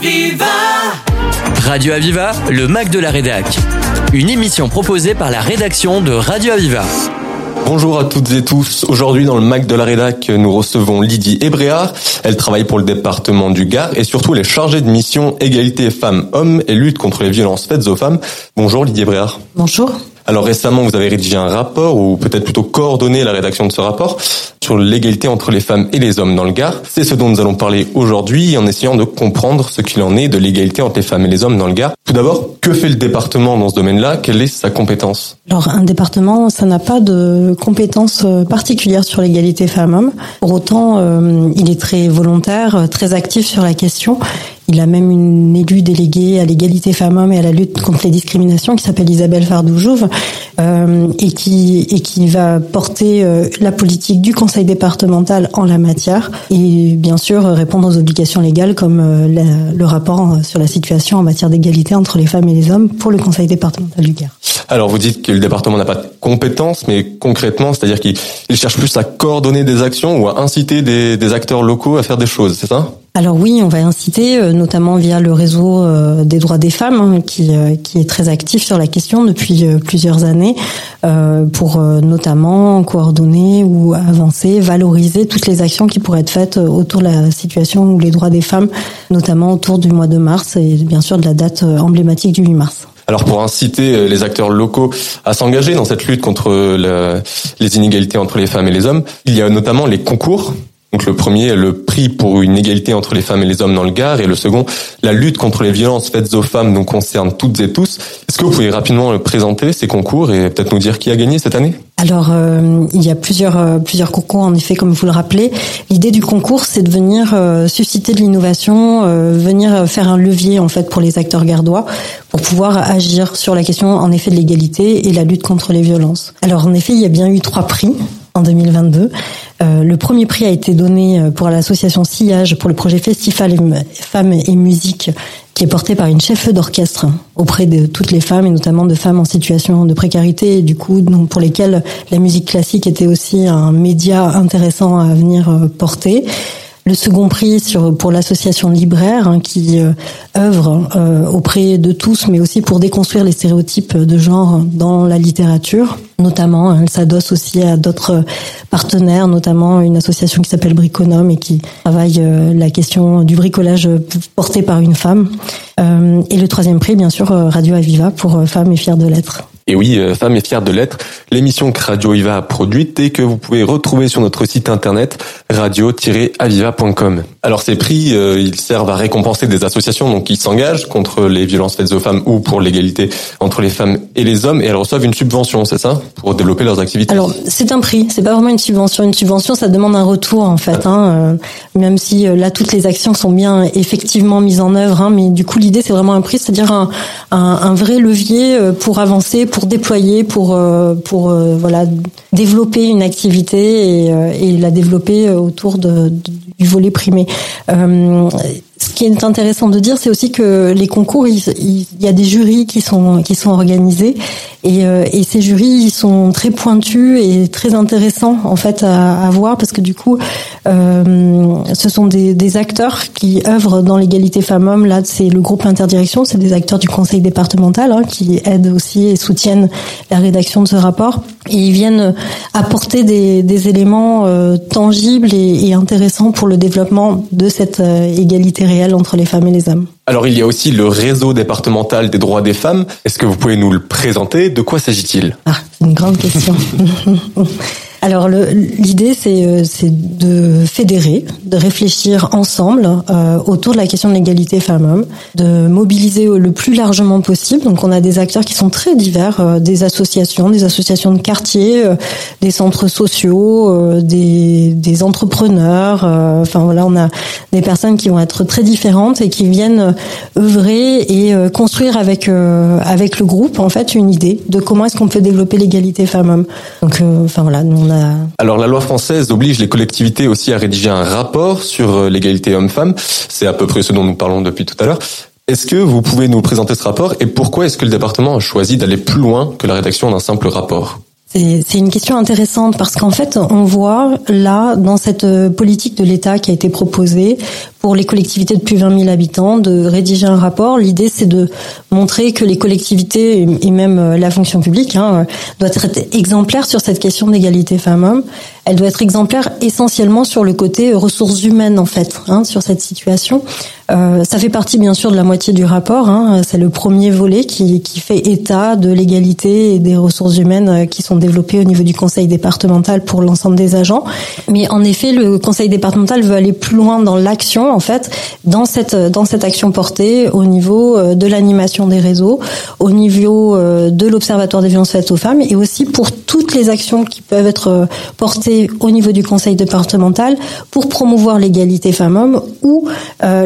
Aviva Radio Aviva, le Mac de la Rédac. Une émission proposée par la rédaction de Radio Aviva. Bonjour à toutes et tous. Aujourd'hui, dans le Mac de la Rédac, nous recevons Lydie Ébréard. Elle travaille pour le département du Gard et surtout elle est chargée de mission égalité femmes-hommes et lutte contre les violences faites aux femmes. Bonjour Lydie Ébréard. Bonjour. Alors récemment, vous avez rédigé un rapport, ou peut-être plutôt coordonné la rédaction de ce rapport, sur l'égalité entre les femmes et les hommes dans le Gard. C'est ce dont nous allons parler aujourd'hui en essayant de comprendre ce qu'il en est de l'égalité entre les femmes et les hommes dans le Gard. Tout d'abord, que fait le département dans ce domaine-là? Quelle est sa compétence? Alors un département, ça n'a pas de compétence euh, particulière sur l'égalité femmes-hommes. Pour autant, euh, il est très volontaire, euh, très actif sur la question. Il a même une élue déléguée à l'égalité femmes-hommes et à la lutte contre les discriminations qui s'appelle Isabelle Fardoujouf euh, et qui et qui va porter euh, la politique du conseil départemental en la matière et bien sûr répondre aux obligations légales comme euh, le rapport sur la situation en matière d'égalité entre les femmes et les hommes pour le conseil départemental du Gard. Alors vous dites que le département n'a pas de compétences, mais concrètement, c'est-à-dire qu'il cherche plus à coordonner des actions ou à inciter des, des acteurs locaux à faire des choses, c'est ça? Alors oui, on va inciter, euh, notamment via le réseau euh, des droits des femmes, hein, qui, euh, qui est très actif sur la question depuis plusieurs années, pour notamment coordonner ou avancer, valoriser toutes les actions qui pourraient être faites autour de la situation ou les droits des femmes, notamment autour du mois de mars et bien sûr de la date emblématique du 8 mars. Alors pour inciter les acteurs locaux à s'engager dans cette lutte contre les inégalités entre les femmes et les hommes, il y a notamment les concours donc le premier le prix pour une égalité entre les femmes et les hommes dans le Gard et le second, la lutte contre les violences faites aux femmes nous concerne toutes et tous. Est-ce que vous pouvez rapidement présenter ces concours et peut-être nous dire qui a gagné cette année? Alors, euh, il y a plusieurs euh, plusieurs concours en effet, comme vous le rappelez. L'idée du concours, c'est de venir euh, susciter de l'innovation, venir faire un levier en fait pour les acteurs gardois pour pouvoir agir sur la question en effet de l'égalité et la lutte contre les violences. Alors en effet, il y a bien eu trois prix en 2022. Euh, le premier prix a été donné euh, pour l'association Sillage pour le projet Festival Femmes et Musique qui est porté par une chef d'orchestre auprès de toutes les femmes et notamment de femmes en situation de précarité du coup pour lesquelles la musique classique était aussi un média intéressant à venir euh, porter le second prix sur, pour l'association Libraire hein, qui euh, œuvre euh, auprès de tous, mais aussi pour déconstruire les stéréotypes de genre dans la littérature. Notamment, elle s'adosse aussi à d'autres partenaires, notamment une association qui s'appelle Briconome et qui travaille euh, la question du bricolage porté par une femme. et le troisième prix, bien sûr, Radio Aviva pour Femmes et Fières de l'être. Et oui, euh, Femme est fière de l'être, l'émission que Radio Aviva a produite et que vous pouvez retrouver sur notre site internet radio-aviva.com. Alors ces prix, euh, ils servent à récompenser des associations donc qui s'engagent contre les violences faites aux femmes ou pour l'égalité entre les femmes et les hommes et elles reçoivent une subvention, c'est ça, pour développer leurs activités. Alors c'est un prix, c'est pas vraiment une subvention. Une subvention, ça demande un retour en fait, hein, euh, même si là toutes les actions sont bien effectivement mises en œuvre, hein, mais du coup l'idée c'est vraiment un prix, c'est-à-dire un, vrai levier pour avancer, pour déployer, pour euh, pour euh, voilà développer une activité et, euh, et la développer autour du volet primé. Ce qui est intéressant de dire, c'est aussi que les concours, il, y a des jurys qui sont qui sont organisés et, et ces jurys, ils sont très pointus et très intéressants en fait à, voir parce que du coup, euh, ce sont des, acteurs qui œuvrent dans l'égalité femmes-hommes. Là, c'est le groupe Interdirection, c'est des acteurs du conseil départemental hein, qui aident aussi et soutiennent la rédaction de ce rapport. Et ils viennent apporter des, éléments euh, tangibles et, intéressants pour le développement de cette euh, égalité réelle entre les femmes et les hommes. Alors il y a aussi le réseau départemental des droits des femmes. Est-ce que vous pouvez nous le présenter? De quoi s'agit-il? Ah, c'est une grande question. Alors l'idée euh, c'est de fédérer, de réfléchir ensemble euh, autour de la question de l'égalité femmes-hommes, de mobiliser le plus largement possible. Donc on a des acteurs qui sont très divers, euh, des associations, des associations de quartier, des centres sociaux, des, des entrepreneurs. enfin voilà, on a des personnes qui vont être très différentes et qui viennent œuvrer et construire avec avec le groupe en fait une idée de comment est-ce qu'on peut développer l'égalité femmes-hommes. Donc enfin voilà, nous alors la loi française oblige les collectivités aussi à rédiger un rapport sur euh, l'égalité homme-femme. C'est à peu près ce dont nous parlons depuis tout à l'heure. Est-ce que vous pouvez nous présenter ce rapport et pourquoi est-ce que le département a choisi d'aller plus loin que la rédaction d'un simple rapport? C'est une question intéressante parce qu'en fait, on voit là, dans cette euh, politique de l'État qui a été proposée pour les collectivités de plus de 20 000 habitants, de rédiger un rapport. L'idée, c'est de montrer que les collectivités et même euh, la fonction publique hein, doit être exemplaire sur cette question d'égalité femmes-hommes. Elle doit être exemplaire essentiellement sur le côté ressources humaines, en fait, hein, sur cette situation. Euh, ça fait partie bien sûr de la moitié du rapport. Hein. C'est le premier volet qui, fait état de l'égalité et des ressources humaines euh, qui sont développées au niveau du conseil départemental pour l'ensemble des agents. Mais en effet, le conseil départemental veut aller plus loin dans l'action, en fait, dans cette dans cette action portée au niveau euh, de l'animation des réseaux, au niveau de l'observatoire des violences faites aux femmes et aussi pour toutes les actions qui peuvent être portées au niveau du conseil départemental pour promouvoir l'égalité femmes-hommes ou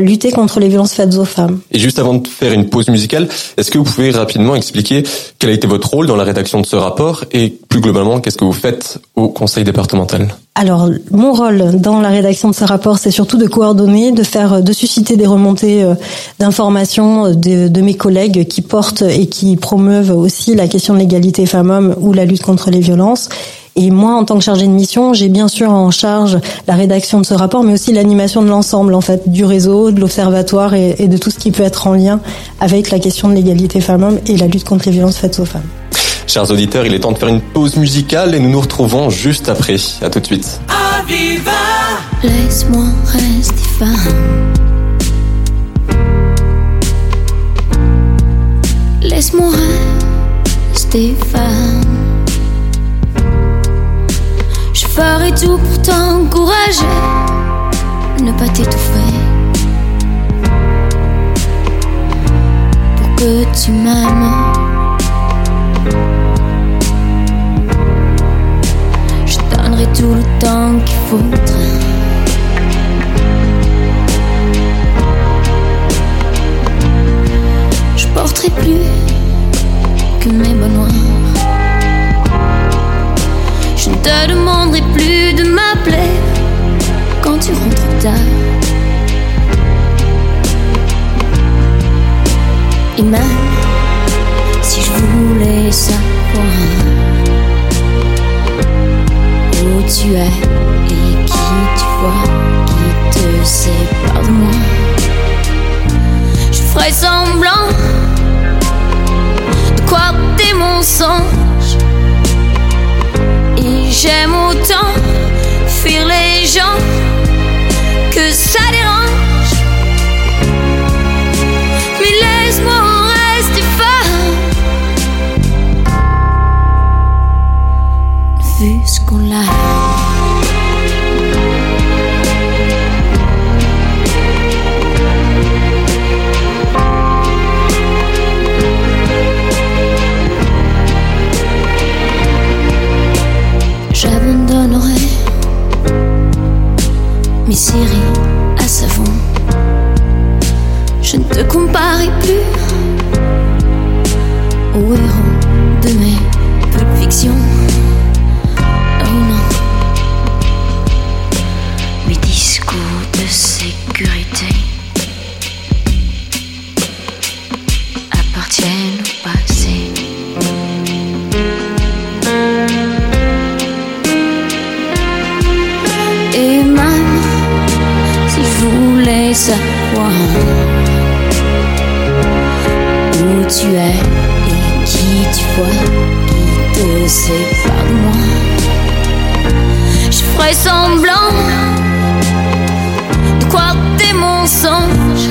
lutter contre les violences faites aux femmes. Et juste avant de faire une pause musicale, est-ce que vous pouvez rapidement expliquer quel a été votre rôle dans la rédaction de ce rapport et plus globalement, qu'est-ce que vous faites au conseil départemental? Alors, mon rôle dans la rédaction de ce rapport, c'est surtout de coordonner, de faire, de susciter des remontées euh, d'informations de, de, mes collègues qui portent et qui promeuvent aussi la question de l'égalité femmes-hommes ou la lutte contre les violences, et moi, en tant que chargée de mission, j'ai bien sûr en charge la rédaction de ce rapport, mais aussi l'animation de l'ensemble, en fait, du réseau, de l'observatoire et, de tout ce qui peut être en lien avec la question de l'égalité femmes-hommes et la lutte contre les violences faites aux femmes. Chers auditeurs, il est temps de faire une pause musicale et nous nous retrouvons juste après. À tout de suite. Laisse-moi rester femme. Laisse-moi rester femme. Ferai tout pour t'encourager, ne pas t'étouffer. Pour que tu m'aimes. Je donnerai tout le temps qu'il faudra. Ferais semblant de croire des mensonges. J'aime autant fuir les gens que ça sépare de moi. Je ferai semblant de croire des mensonges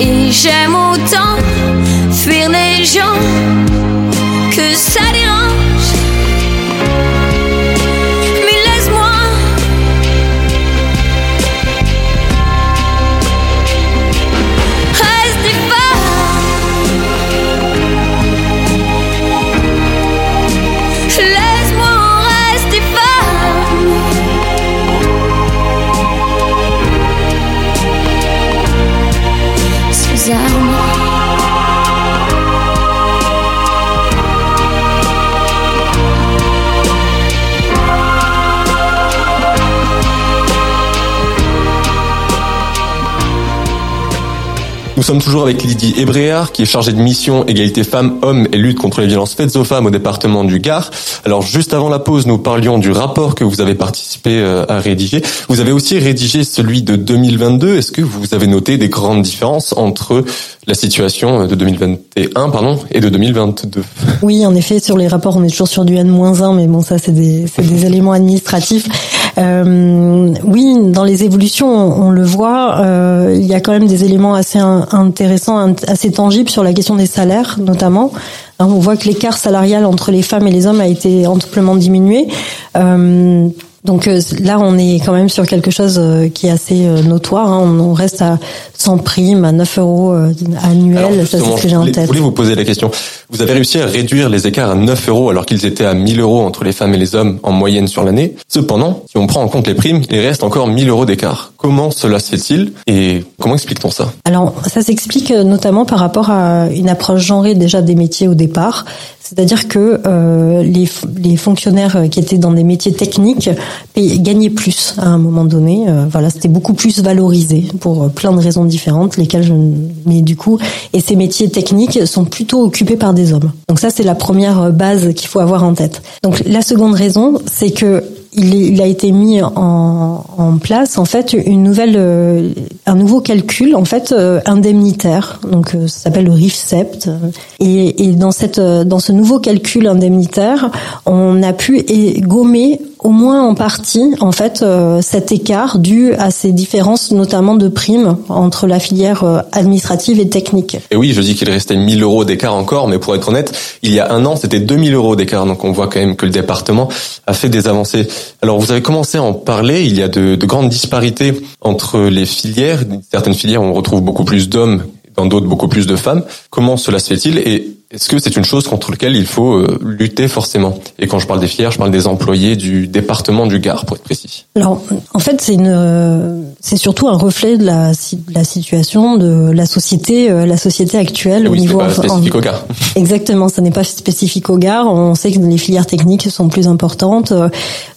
et j'aime autant fuir les gens que ça Nous sommes toujours avec Lydie Ebréard, qui est chargée de mission égalité femmes-hommes et lutte contre les violences faites aux femmes au département du Gard. Alors juste avant la pause, nous parlions du rapport que vous avez participé euh, à rédiger. Vous avez aussi rédigé celui de 2022. Est-ce que vous avez noté des grandes différences entre la situation de 2021 pardon, et de 2022 Oui, en effet, sur les rapports, on est toujours sur du N-1, mais bon, ça c'est des, des éléments administratifs. Euh, les évolutions, on, le voit, euh, il y a quand même des éléments assez intéressants, assez tangibles sur la question des salaires, notamment. on voit que l'écart salarial entre les femmes et les hommes a été amplement diminué. Euh, donc euh, là, on est quand même sur quelque chose euh, qui est assez euh, notoire. Hein. On reste à 100 primes, à 9 euros annuels. Ça, c'est ce que j'ai en tête. Je voulais vous poser la question? Vous avez réussi à réduire les écarts à 9 euros alors qu'ils étaient à 1000 euros entre les femmes et les hommes en moyenne sur l'année. Cependant, si on prend en compte les primes, il reste encore 1000 euros d'écart. Comment cela se fait-il? Et comment explique-t-on ça? Alors, ça s'explique notamment par rapport à une approche genrée déjà des métiers au départ. C'est-à-dire que euh, les, les, fonctionnaires qui étaient dans des métiers techniques gagnaient plus à un moment donné. Euh, voilà, c'était beaucoup plus valorisé pour plein de raisons différentes, lesquelles je. Mais du coup, et ces métiers techniques sont plutôt occupés par des hommes. Donc ça, c'est la première base qu'il faut avoir en tête. Donc la seconde raison, c'est que il, a été mis en, en, place en fait une nouvelle, euh, un nouveau calcul en fait euh, indemnitaire. Donc euh, ça s'appelle le RIFSEPT. Et, et dans cette, dans ce nouveau calcul indemnitaire, on a pu gommer au moins en partie en fait cet écart dû à ces différences notamment de primes entre la filière administrative et technique. Et oui, je dis qu'il restait 1000 euros d'écart encore, mais pour être honnête, il y a un an c'était 2000 euros d'écart, donc on voit quand même que le département a fait des avancées. Alors vous avez commencé à en parler, il y a de, de grandes disparités entre les filières. Certaines filières, on retrouve beaucoup plus d'hommes, dans d'autres beaucoup plus de femmes. Comment cela se fait-il? Et est-ce que c'est une chose contre laquelle il faut euh, lutter forcément? Et quand je parle des filières, je parle des employés du département du Gard, pour être précis. Alors, en fait, c'est une, euh, c'est surtout un reflet de la, de la situation de la société, euh, la société actuelle au niveau. Pas spécifique au Gard. Exactement, ça n'est pas spécifique au Gard. On sait que les filières techniques sont plus importantes.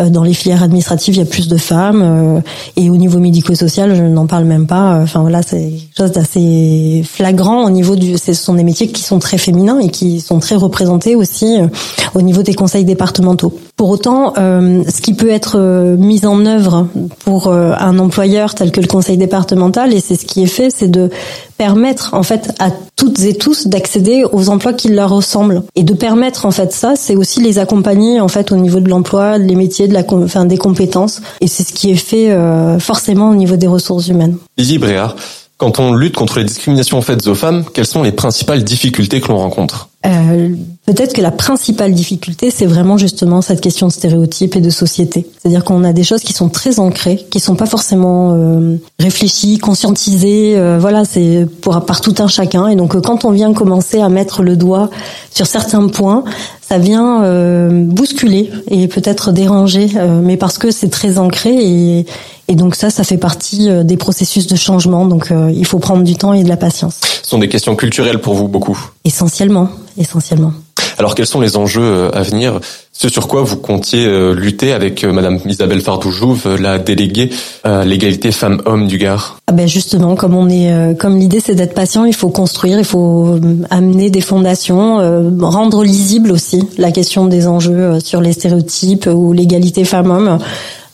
Dans les filières administratives, il y a plus de femmes. Et au niveau médico-social, je n'en parle même pas. Enfin voilà, c'est quelque chose d'assez flagrant au niveau du. Ce sont des métiers qui sont très féminins et qui sont très représentés aussi euh, au niveau des conseils départementaux. Pour autant, euh, ce qui peut être euh, mis en œuvre pour un employeur tel que le conseil départemental, et c'est ce qui est fait, c'est de permettre en fait à toutes et tous d'accéder aux emplois qui leur ressemblent et de permettre en fait ça, c'est aussi les accompagner en fait au niveau de l'emploi, des métiers, de la, des compétences, et c'est ce qui est fait forcément au niveau des ressources humaines. Lizzie Bréard, quand on lutte contre les discriminations faites aux femmes, quelles sont les principales difficultés que l'on rencontre euh, Peut-être que la principale difficulté, c'est vraiment justement cette question de stéréotypes et de société. C'est-à-dire qu'on a des choses qui sont très ancrées, qui sont pas forcément euh, réfléchies, conscientisées. Euh, voilà, c'est pour par tout un chacun. Et donc, euh, quand on vient commencer à mettre le doigt sur certains points, ça vient euh, bousculer et peut-être déranger, euh, mais parce que c'est très ancré et, et donc ça, ça fait partie euh, des processus de changement. Donc il faut prendre du temps et de la patience. Ce sont des questions culturelles pour vous beaucoup. Essentiellement, essentiellement. Alors quels sont les enjeux à venir? Ce sur quoi vous comptiez lutter avec Madame Isabelle Fardoujouf, la déléguée à l'égalité femmes-hommes du Gard? Ah ben justement, comme on est, comme l'idée c'est d'être patient, il faut construire, il faut amener des fondations, rendre lisible aussi la question des enjeux sur les stéréotypes ou l'égalité femmes-hommes.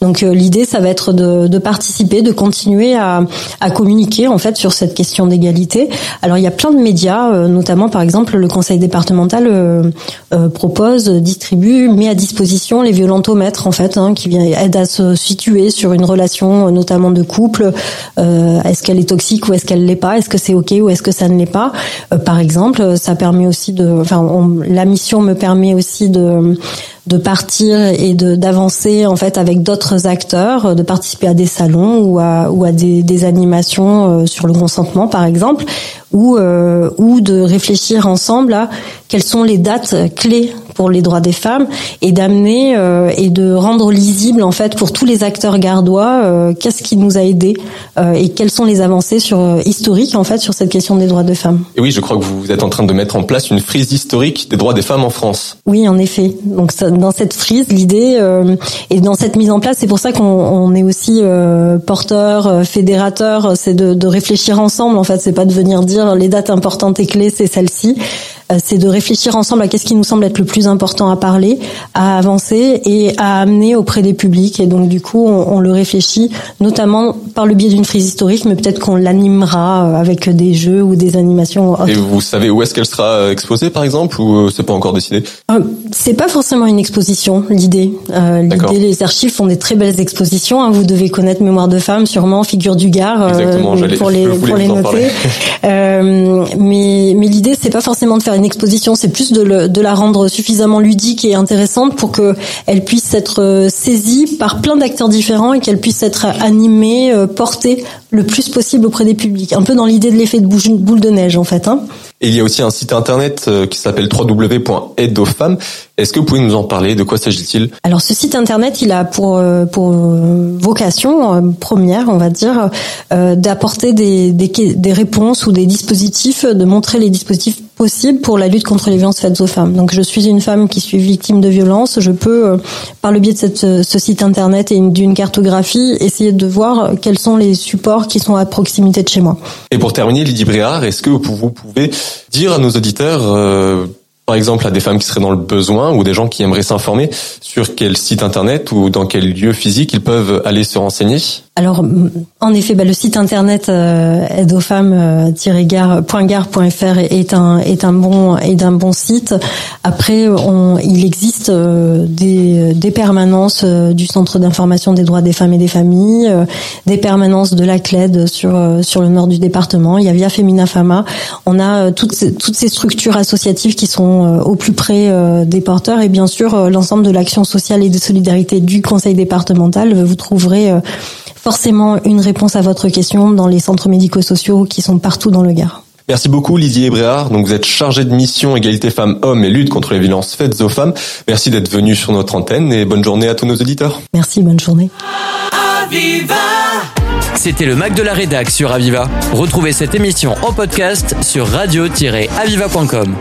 Donc euh, l'idée, ça va être de, de, participer, de continuer à, à, communiquer en fait sur cette question d'égalité. Alors il y a plein de médias, euh, notamment par exemple le Conseil départemental euh, propose, distribue, met à disposition les violentomètres en fait, hein, qui vient aide à se situer sur une relation notamment de couple. est-ce qu'elle est toxique ou est-ce qu'elle l'est pas? Est-ce que c'est ok ou est-ce que ça ne l'est pas? Par exemple, ça permet aussi de, enfin la mission me permet aussi de de partir et de d'avancer en fait avec d'autres acteurs, de participer à des salons ou à des animations euh, sur le consentement par exemple, ou euh, ou de réfléchir ensemble à quelles sont les dates clés pour les droits des femmes et d'amener et de rendre lisible en fait pour tous les acteurs gardois qu'est-ce qui nous a aidés et quelles sont les avancées sur historiques en fait sur cette question des droits des femmes. Et oui, je crois que vous êtes en train de mettre en place une frise historique des droits des femmes en France. Oui, en effet. Donc dans cette frise, l'idée et dans cette mise en place, c'est pour ça qu'on est aussi porteur, fédérateur, c'est de, de réfléchir ensemble. En fait, c'est pas de venir dire les dates importantes et clés, c'est celle-ci. Euh, c'est de réfléchir ensemble à qu'est-ce qui nous semble être le plus important à parler, à avancer et à amener auprès des publics. Et donc du coup, on, le réfléchit notamment par le biais d'une frise historique, mais peut-être qu'on l'animera euh, avec des jeux ou des animations. Et vous savez où est-ce qu'elle sera euh, exposée, par exemple, ou c'est pas encore décidé? C'est pas forcément une exposition, l'idée. l'idée, les archives font des très belles expositions. Hein. Vous devez connaître Mémoire de femme, sûrement, Figure du Gard, pour les pour les noter. mais mais l'idée, c'est pas forcément de faire une exposition, c'est plus de, le, de, la rendre suffisamment ludique et intéressante pour que elle puisse être euh, saisie par plein d'acteurs différents et qu'elle puisse être animée, euh, portée le plus possible auprès des publics. Un peu dans l'idée de l'effet de boule de neige en fait. Hein. Et il y a aussi un site internet euh, qui s'appelle www.aide aux femmes. Est-ce que vous pouvez nous en parler? De quoi s'agit-il? Alors ce site internet, il a pour pour vocation première, on va dire, d'apporter des, des, des réponses ou des dispositifs, de montrer les dispositifs possibles pour la lutte contre les violences faites aux femmes. Donc je suis une femme qui suis victime de violences, je peux par le biais de cette, ce site internet et d'une cartographie essayer de voir quels sont les supports qui sont à proximité de chez moi. Et pour terminer, Lydie Bréard, est-ce que vous pouvez dire à nos auditeurs, euh, par exemple à des femmes qui seraient dans le besoin ou des gens qui aimeraient s'informer sur quel site internet ou dans quel lieu physique ils peuvent aller se renseigner? Alors, en effet, bah, le site internet euh, aide-aux-femmes-gare.fr est un est un bon est un bon site. Après, on, il existe euh, des, des permanences euh, du Centre d'information des droits des femmes et des familles, euh, des permanences de la CLED sur sur le nord du département. Il y a Via Femina Fama. On a toutes ces, toutes ces structures associatives qui sont au plus près des porteurs et bien sûr l'ensemble de l'action sociale et de solidarité du Conseil départemental. Vous trouverez forcément une réponse à votre question dans les centres médico-sociaux qui sont partout dans le Gard. Merci beaucoup Lydie Bréard. Donc vous êtes chargée de mission égalité femmes-hommes et lutte contre les violences faites aux femmes. Merci d'être venue sur notre antenne et bonne journée à tous nos auditeurs. Merci, bonne journée. C'était le Mac de la Rédac sur Aviva. Retrouvez cette émission en podcast sur radio-aviva.com.